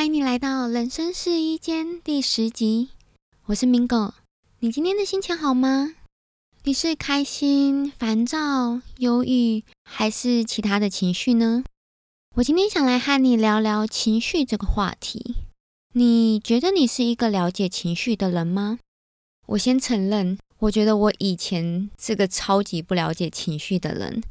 欢迎你来到人生试衣间第十集，我是 Mingo。你今天的心情好吗？你是开心、烦躁、忧郁，还是其他的情绪呢？我今天想来和你聊聊情绪这个话题。你觉得你是一个了解情绪的人吗？我先承认，我觉得我以前是个超级不了解情绪的人。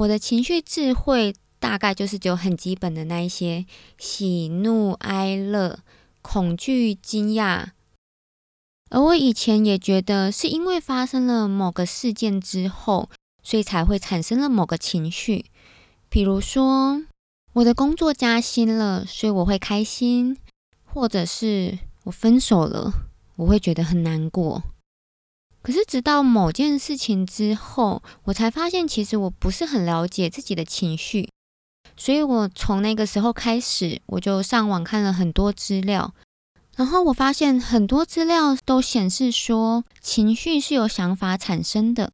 我的情绪智慧。大概就是只有很基本的那一些喜怒哀乐、恐惧、惊讶。而我以前也觉得是因为发生了某个事件之后，所以才会产生了某个情绪。比如说，我的工作加薪了，所以我会开心；或者是我分手了，我会觉得很难过。可是直到某件事情之后，我才发现，其实我不是很了解自己的情绪。所以我从那个时候开始，我就上网看了很多资料，然后我发现很多资料都显示说，情绪是由想法产生的。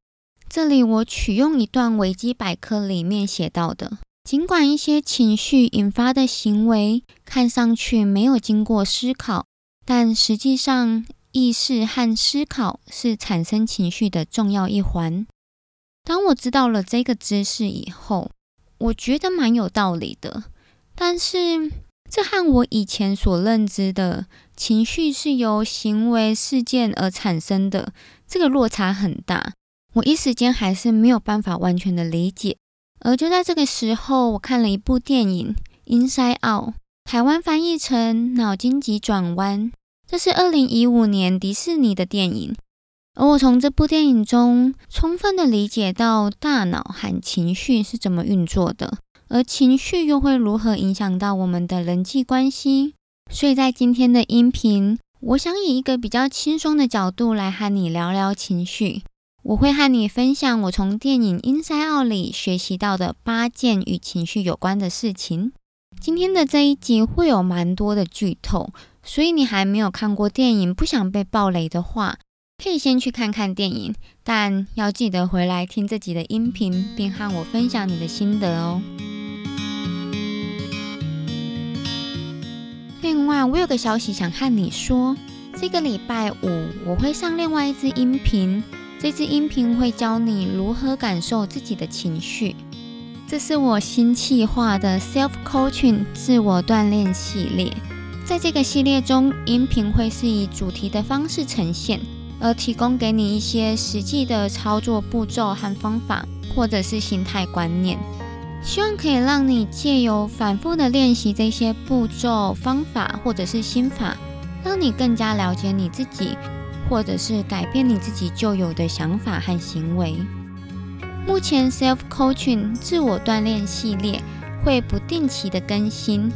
这里我取用一段维基百科里面写到的：尽管一些情绪引发的行为看上去没有经过思考，但实际上意识和思考是产生情绪的重要一环。当我知道了这个知识以后，我觉得蛮有道理的，但是这和我以前所认知的情绪是由行为事件而产生的，这个落差很大。我一时间还是没有办法完全的理解。而就在这个时候，我看了一部电影《Inside Out》，台湾翻译成《脑筋急转弯》，这是二零一五年迪士尼的电影。而我从这部电影中充分的理解到大脑和情绪是怎么运作的，而情绪又会如何影响到我们的人际关系。所以在今天的音频，我想以一个比较轻松的角度来和你聊聊情绪。我会和你分享我从电影《Inside Out》里学习到的八件与情绪有关的事情。今天的这一集会有蛮多的剧透，所以你还没有看过电影，不想被暴雷的话。可以先去看看电影，但要记得回来听这集的音频，并和我分享你的心得哦。另外，我有个消息想和你说，这个礼拜五我会上另外一支音频，这支音频会教你如何感受自己的情绪。这是我新企划的 Self Coaching 自我锻炼系列，在这个系列中，音频会是以主题的方式呈现。而提供给你一些实际的操作步骤和方法，或者是心态观念，希望可以让你借由反复的练习这些步骤、方法或者是心法，让你更加了解你自己，或者是改变你自己旧有的想法和行为。目前 Self Coaching 自我锻炼系列会不定期的更新，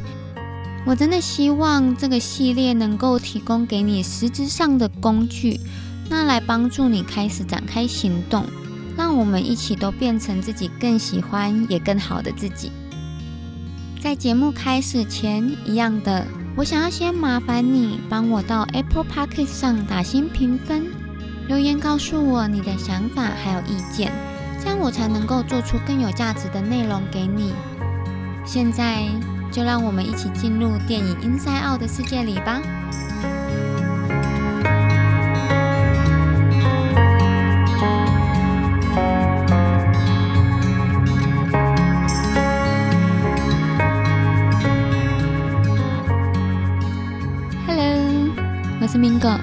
我真的希望这个系列能够提供给你实质上的工具。那来帮助你开始展开行动，让我们一起都变成自己更喜欢也更好的自己。在节目开始前，一样的，我想要先麻烦你帮我到 Apple Podcast 上打新评分，留言告诉我你的想法还有意见，这样我才能够做出更有价值的内容给你。现在就让我们一起进入电影《Inside Out》的世界里吧。是 Mingo，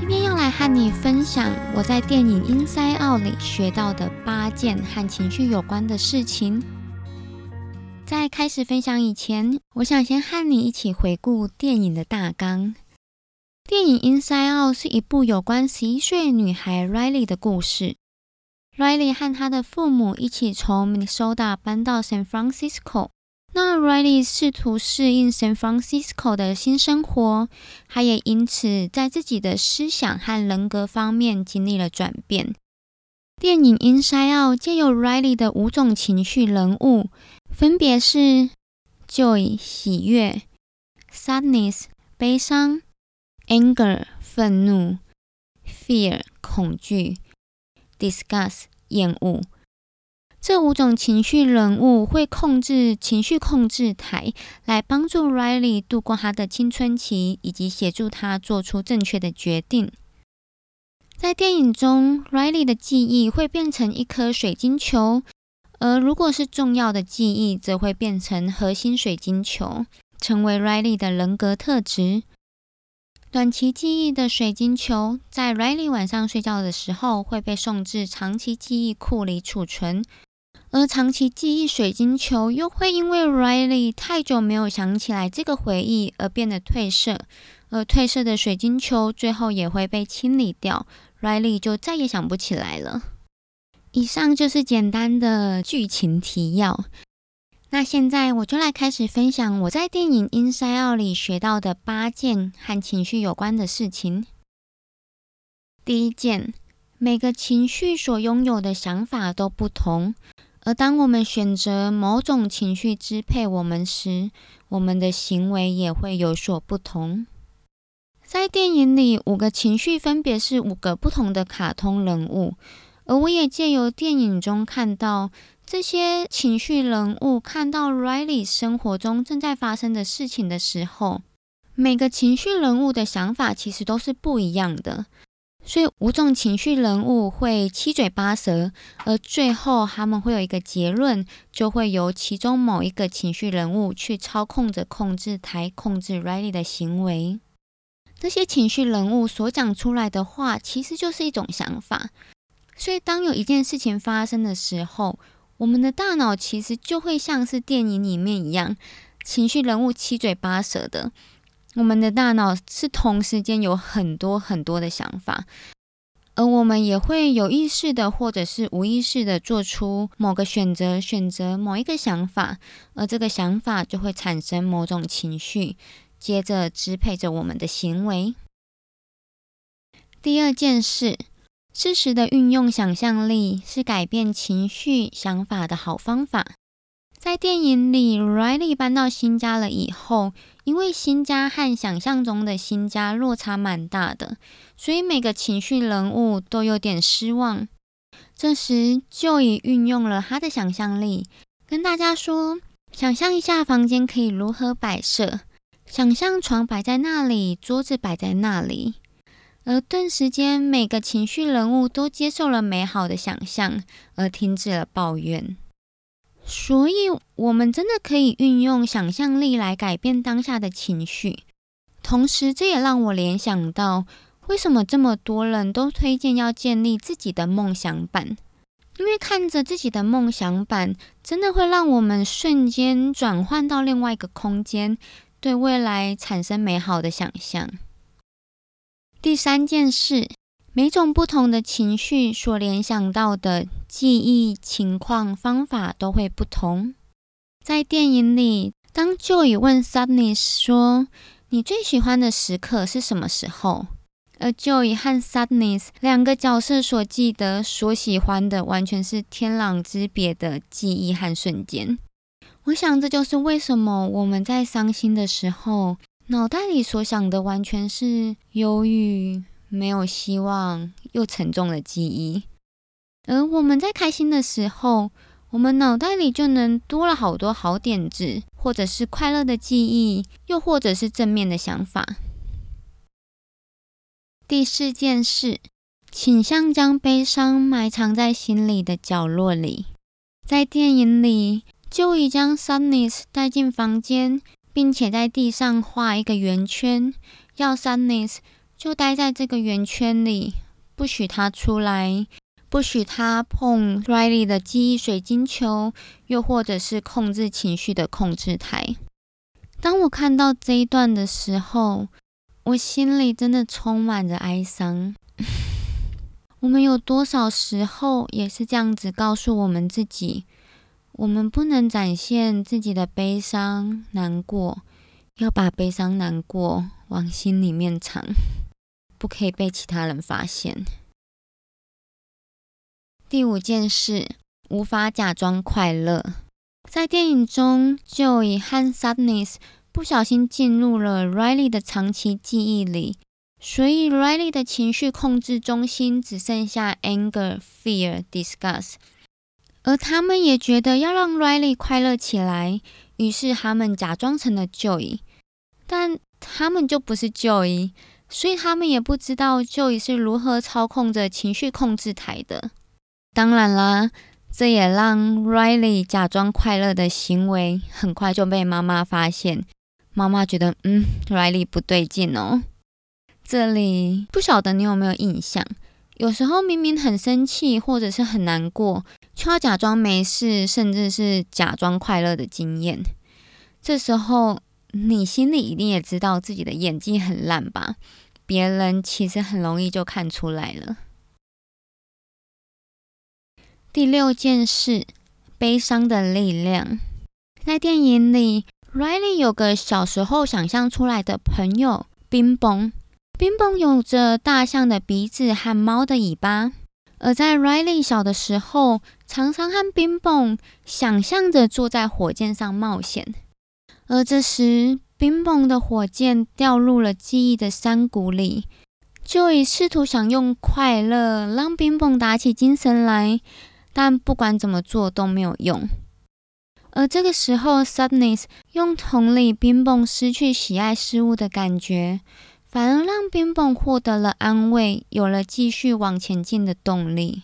今天要来和你分享我在电影《Inside Out》里学到的八件和情绪有关的事情。在开始分享以前，我想先和你一起回顾电影的大纲。电影《Inside Out》是一部有关十一岁女孩 Riley 的故事。Riley 和她的父母一起从 Minnesota 搬到 San Francisco。Riley 试图适应 San Francisco 的新生活，他也因此在自己的思想和人格方面经历了转变。电影《Inside Out》借由 Riley 的五种情绪人物，分别是 Joy 喜悦、Sadness 悲伤、Anger 愤怒、Fear 恐惧、Disgust 厌恶。这五种情绪人物会控制情绪控制台，来帮助 Riley 度过他的青春期，以及协助他做出正确的决定。在电影中，Riley 的记忆会变成一颗水晶球，而如果是重要的记忆，则会变成核心水晶球，成为 Riley 的人格特质。短期记忆的水晶球，在 Riley 晚上睡觉的时候，会被送至长期记忆库里储存。而长期记忆水晶球又会因为 Riley 太久没有想起来这个回忆而变得褪色，而褪色的水晶球最后也会被清理掉，Riley 就再也想不起来了。以上就是简单的剧情提要。那现在我就来开始分享我在电影《Inside Out》里学到的八件和情绪有关的事情。第一件，每个情绪所拥有的想法都不同。而当我们选择某种情绪支配我们时，我们的行为也会有所不同。在电影里，五个情绪分别是五个不同的卡通人物，而我也借由电影中看到这些情绪人物看到 Riley 生活中正在发生的事情的时候，每个情绪人物的想法其实都是不一样的。所以五种情绪人物会七嘴八舌，而最后他们会有一个结论，就会由其中某一个情绪人物去操控着控制台，控制 Riley 的行为。这些情绪人物所讲出来的话，其实就是一种想法。所以当有一件事情发生的时候，我们的大脑其实就会像是电影里面一样，情绪人物七嘴八舌的。我们的大脑是同时间有很多很多的想法，而我们也会有意识的或者是无意识的做出某个选择，选择某一个想法，而这个想法就会产生某种情绪，接着支配着我们的行为。第二件事，适时的运用想象力是改变情绪想法的好方法。在电影里，Riley 搬到新家了以后，因为新家和想象中的新家落差蛮大的，所以每个情绪人物都有点失望。这时，就已运用了他的想象力，跟大家说：想象一下房间可以如何摆设，想象床摆在那里，桌子摆在那里。而顿时间，每个情绪人物都接受了美好的想象，而停止了抱怨。所以，我们真的可以运用想象力来改变当下的情绪。同时，这也让我联想到，为什么这么多人都推荐要建立自己的梦想版？因为看着自己的梦想版，真的会让我们瞬间转换到另外一个空间，对未来产生美好的想象。第三件事。每种不同的情绪所联想到的记忆情况方法都会不同。在电影里，当 Joy 问 Sadness 说：“你最喜欢的时刻是什么时候？”而 Joy 和 Sadness 两个角色所记得、所喜欢的，完全是天壤之别的记忆和瞬间。我想，这就是为什么我们在伤心的时候，脑袋里所想的完全是忧郁。没有希望又沉重的记忆，而我们在开心的时候，我们脑袋里就能多了好多好点子，或者是快乐的记忆，又或者是正面的想法。第四件事，倾向将悲伤埋藏在心里的角落里。在电影里，就已将 Sunnis 带进房间，并且在地上画一个圆圈，要 Sunnis。就待在这个圆圈里，不许他出来，不许他碰 Riley 的记忆水晶球，又或者是控制情绪的控制台。当我看到这一段的时候，我心里真的充满着哀伤。我们有多少时候也是这样子告诉我们自己：我们不能展现自己的悲伤、难过，要把悲伤、难过往心里面藏。不可以被其他人发现。第五件事，无法假装快乐。在电影中，Joey 和 Sadness 不小心进入了 Riley 的长期记忆里，所以 Riley 的情绪控制中心只剩下 anger、fear、disgust，而他们也觉得要让 Riley 快乐起来，于是他们假装成了 Joey，但他们就不是 Joey，所以他们也不知道 Joey 是如何操控着情绪控制台的。当然啦，这也让 Riley 假装快乐的行为很快就被妈妈发现。妈妈觉得，嗯，Riley 不对劲哦。这里不晓得你有没有印象？有时候明明很生气或者是很难过，却要假装没事，甚至是假装快乐的经验。这时候你心里一定也知道自己的演技很烂吧？别人其实很容易就看出来了。第六件事，悲伤的力量。在电影里，Riley 有个小时候想象出来的朋友冰崩。冰崩有着大象的鼻子和猫的尾巴，而在 Riley 小的时候，常常和冰崩想象着坐在火箭上冒险。而这时，冰崩的火箭掉入了记忆的山谷里，就以试图想用快乐让冰崩打起精神来，但不管怎么做都没有用。而这个时候，Sadness 用同理冰崩失去喜爱事物的感觉。反而让冰棒获得了安慰，有了继续往前进的动力。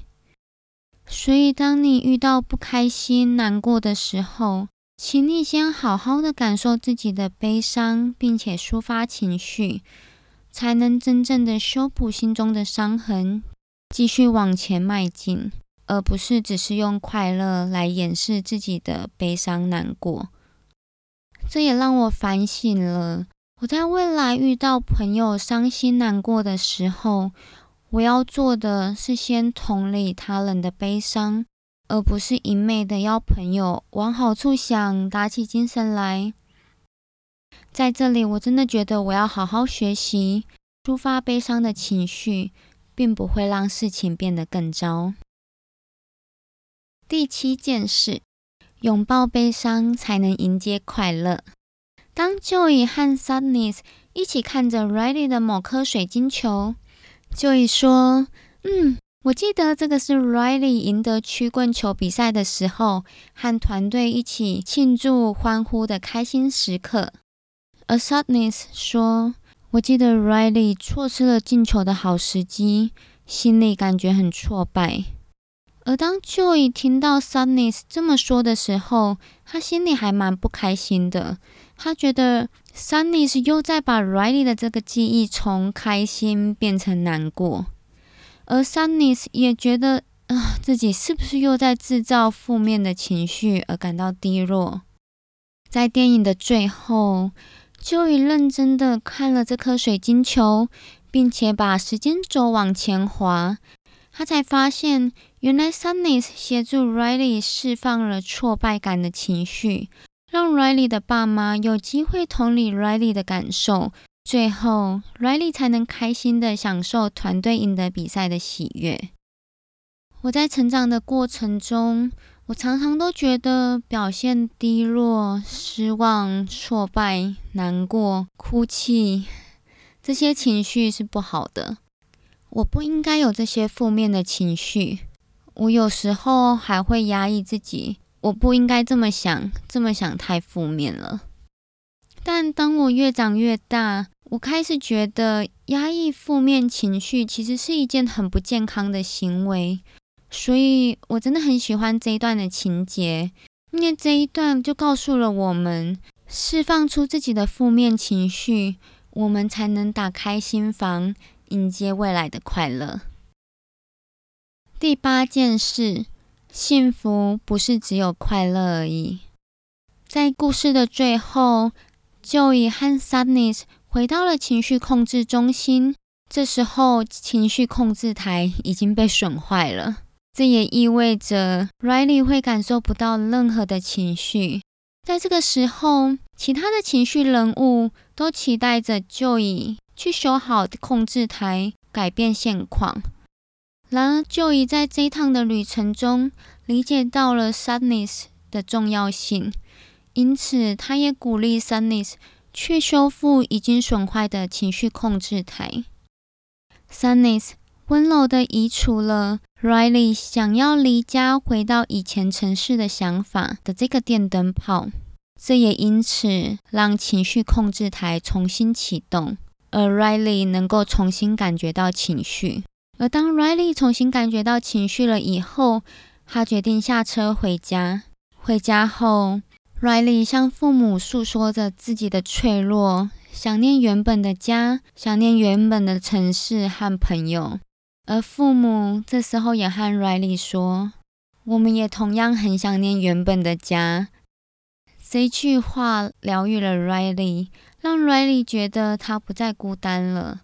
所以，当你遇到不开心、难过的时候，请你先好好的感受自己的悲伤，并且抒发情绪，才能真正的修补心中的伤痕，继续往前迈进，而不是只是用快乐来掩饰自己的悲伤难过。这也让我反省了。我在未来遇到朋友伤心难过的时候，我要做的是先同理他人的悲伤，而不是一昧的要朋友往好处想，打起精神来。在这里，我真的觉得我要好好学习抒发悲伤的情绪，并不会让事情变得更糟。第七件事，拥抱悲伤，才能迎接快乐。当 Joy 和 Sadness 一起看着 Riley 的某颗水晶球，Joy 说：“嗯，我记得这个是 Riley 赢得曲棍球比赛的时候，和团队一起庆祝欢呼的开心时刻。”而 Sadness 说：“我记得 Riley 错失了进球的好时机，心里感觉很挫败。”而当 Joey 听到 Sadness 这么说的时候，他心里还蛮不开心的。他觉得 Sunny 是又在把 Riley 的这个记忆从开心变成难过，而 Sunny 也觉得啊，自己是不是又在制造负面的情绪而感到低落。在电影的最后，Joey 认真的看了这颗水晶球，并且把时间轴往前滑，他才发现，原来 Sunny 协助 Riley 释放了挫败感的情绪。让 Riley 的爸妈有机会同理 Riley 的感受，最后 Riley 才能开心的享受团队赢得比赛的喜悦。我在成长的过程中，我常常都觉得表现低落、失望、挫败、难过、哭泣这些情绪是不好的。我不应该有这些负面的情绪。我有时候还会压抑自己。我不应该这么想，这么想太负面了。但当我越长越大，我开始觉得压抑负面情绪其实是一件很不健康的行为。所以我真的很喜欢这一段的情节，因为这一段就告诉了我们，释放出自己的负面情绪，我们才能打开心房，迎接未来的快乐。第八件事。幸福不是只有快乐而已。在故事的最后，Joey 和 Sadness 回到了情绪控制中心。这时候，情绪控制台已经被损坏了。这也意味着 Riley 会感受不到任何的情绪。在这个时候，其他的情绪人物都期待着 Joey 去修好控制台，改变现况。然而，就已在这一趟的旅程中理解到了 Sadness 的重要性，因此他也鼓励 Sadness 去修复已经损坏的情绪控制台。Sadness，温柔的移除了 Riley 想要离家回到以前城市的想法的这个电灯泡。这也因此让情绪控制台重新启动，而 Riley 能够重新感觉到情绪。而当 Riley 重新感觉到情绪了以后，他决定下车回家。回家后，Riley 向父母诉说着自己的脆弱，想念原本的家，想念原本的城市和朋友。而父母这时候也和 Riley 说：“我们也同样很想念原本的家。”这句话疗愈了 Riley，让 Riley 觉得他不再孤单了。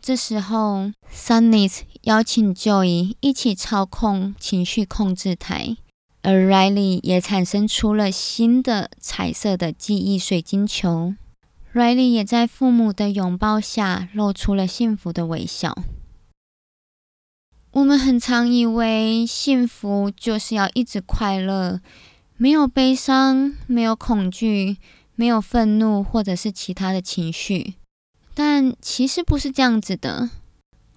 这时候，Sunny 邀请 Joy 一起操控情绪控制台，而 Riley 也产生出了新的彩色的记忆水晶球。Riley 也在父母的拥抱下露出了幸福的微笑。我们很常以为幸福就是要一直快乐。没有悲伤，没有恐惧，没有愤怒，或者是其他的情绪，但其实不是这样子的。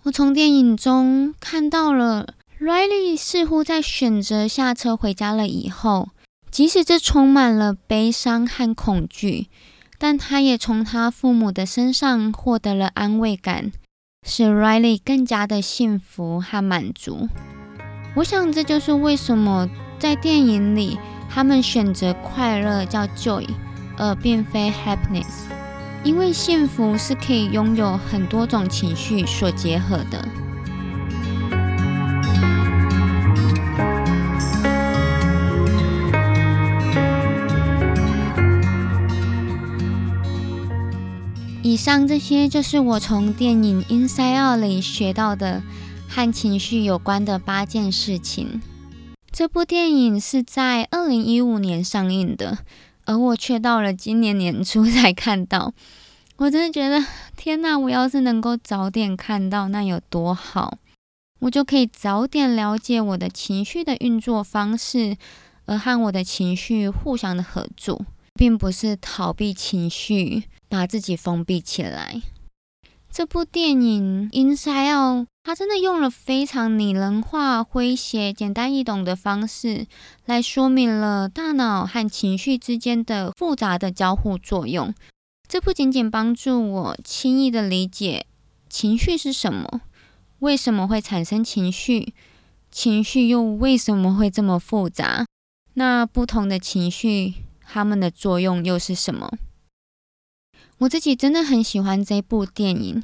我从电影中看到了，Riley 似乎在选择下车回家了以后，即使这充满了悲伤和恐惧，但他也从他父母的身上获得了安慰感，使 Riley 更加的幸福和满足。我想这就是为什么在电影里。他们选择快乐叫 joy，而并非 happiness，因为幸福是可以拥有很多种情绪所结合的。以上这些就是我从电影《Inside Out》里学到的和情绪有关的八件事情。这部电影是在二零一五年上映的，而我却到了今年年初才看到。我真的觉得，天哪！我要是能够早点看到，那有多好！我就可以早点了解我的情绪的运作方式，而和我的情绪互相的合作，并不是逃避情绪，把自己封闭起来。这部电影《Inside Out》，它真的用了非常拟人化、诙谐、简单易懂的方式，来说明了大脑和情绪之间的复杂的交互作用。这不仅仅帮助我轻易的理解情绪是什么，为什么会产生情绪，情绪又为什么会这么复杂？那不同的情绪，它们的作用又是什么？我自己真的很喜欢这部电影，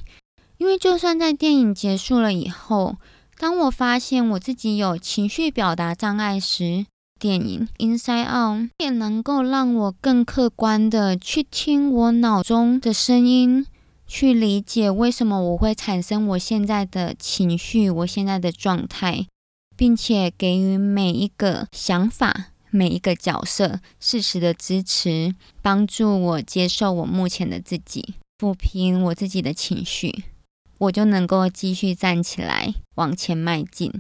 因为就算在电影结束了以后，当我发现我自己有情绪表达障碍时，电影《Inside Out》也能够让我更客观的去听我脑中的声音，去理解为什么我会产生我现在的情绪、我现在的状态，并且给予每一个想法。每一个角色适时的支持，帮助我接受我目前的自己，抚平我自己的情绪，我就能够继续站起来往前迈进。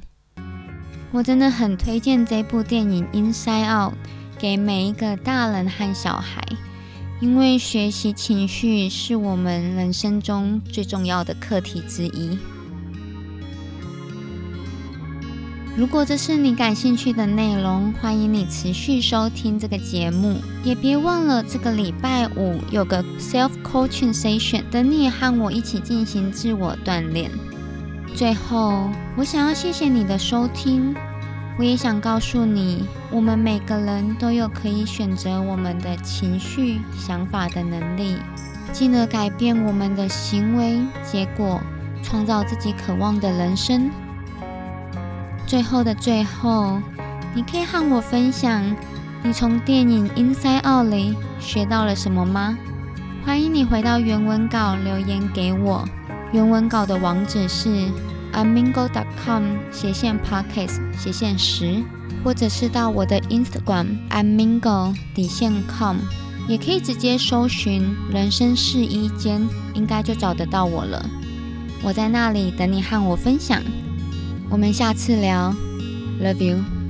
我真的很推荐这部电影《Inside Out》给每一个大人和小孩，因为学习情绪是我们人生中最重要的课题之一。如果这是你感兴趣的内容，欢迎你持续收听这个节目，也别忘了这个礼拜五有个 self coaching session，等你和我一起进行自我锻炼。最后，我想要谢谢你的收听，我也想告诉你，我们每个人都有可以选择我们的情绪、想法的能力，进而改变我们的行为结果，创造自己渴望的人生。最后的最后，你可以和我分享你从电影《Inside Out》里学到了什么吗？欢迎你回到原文稿留言给我。原文稿的网址是 amingo.com 斜线 pockets 斜线十，或者是到我的 Instagram amingo 底线 com，也可以直接搜寻“人生试衣间”，应该就找得到我了。我在那里等你和我分享。我们下次聊，Love you。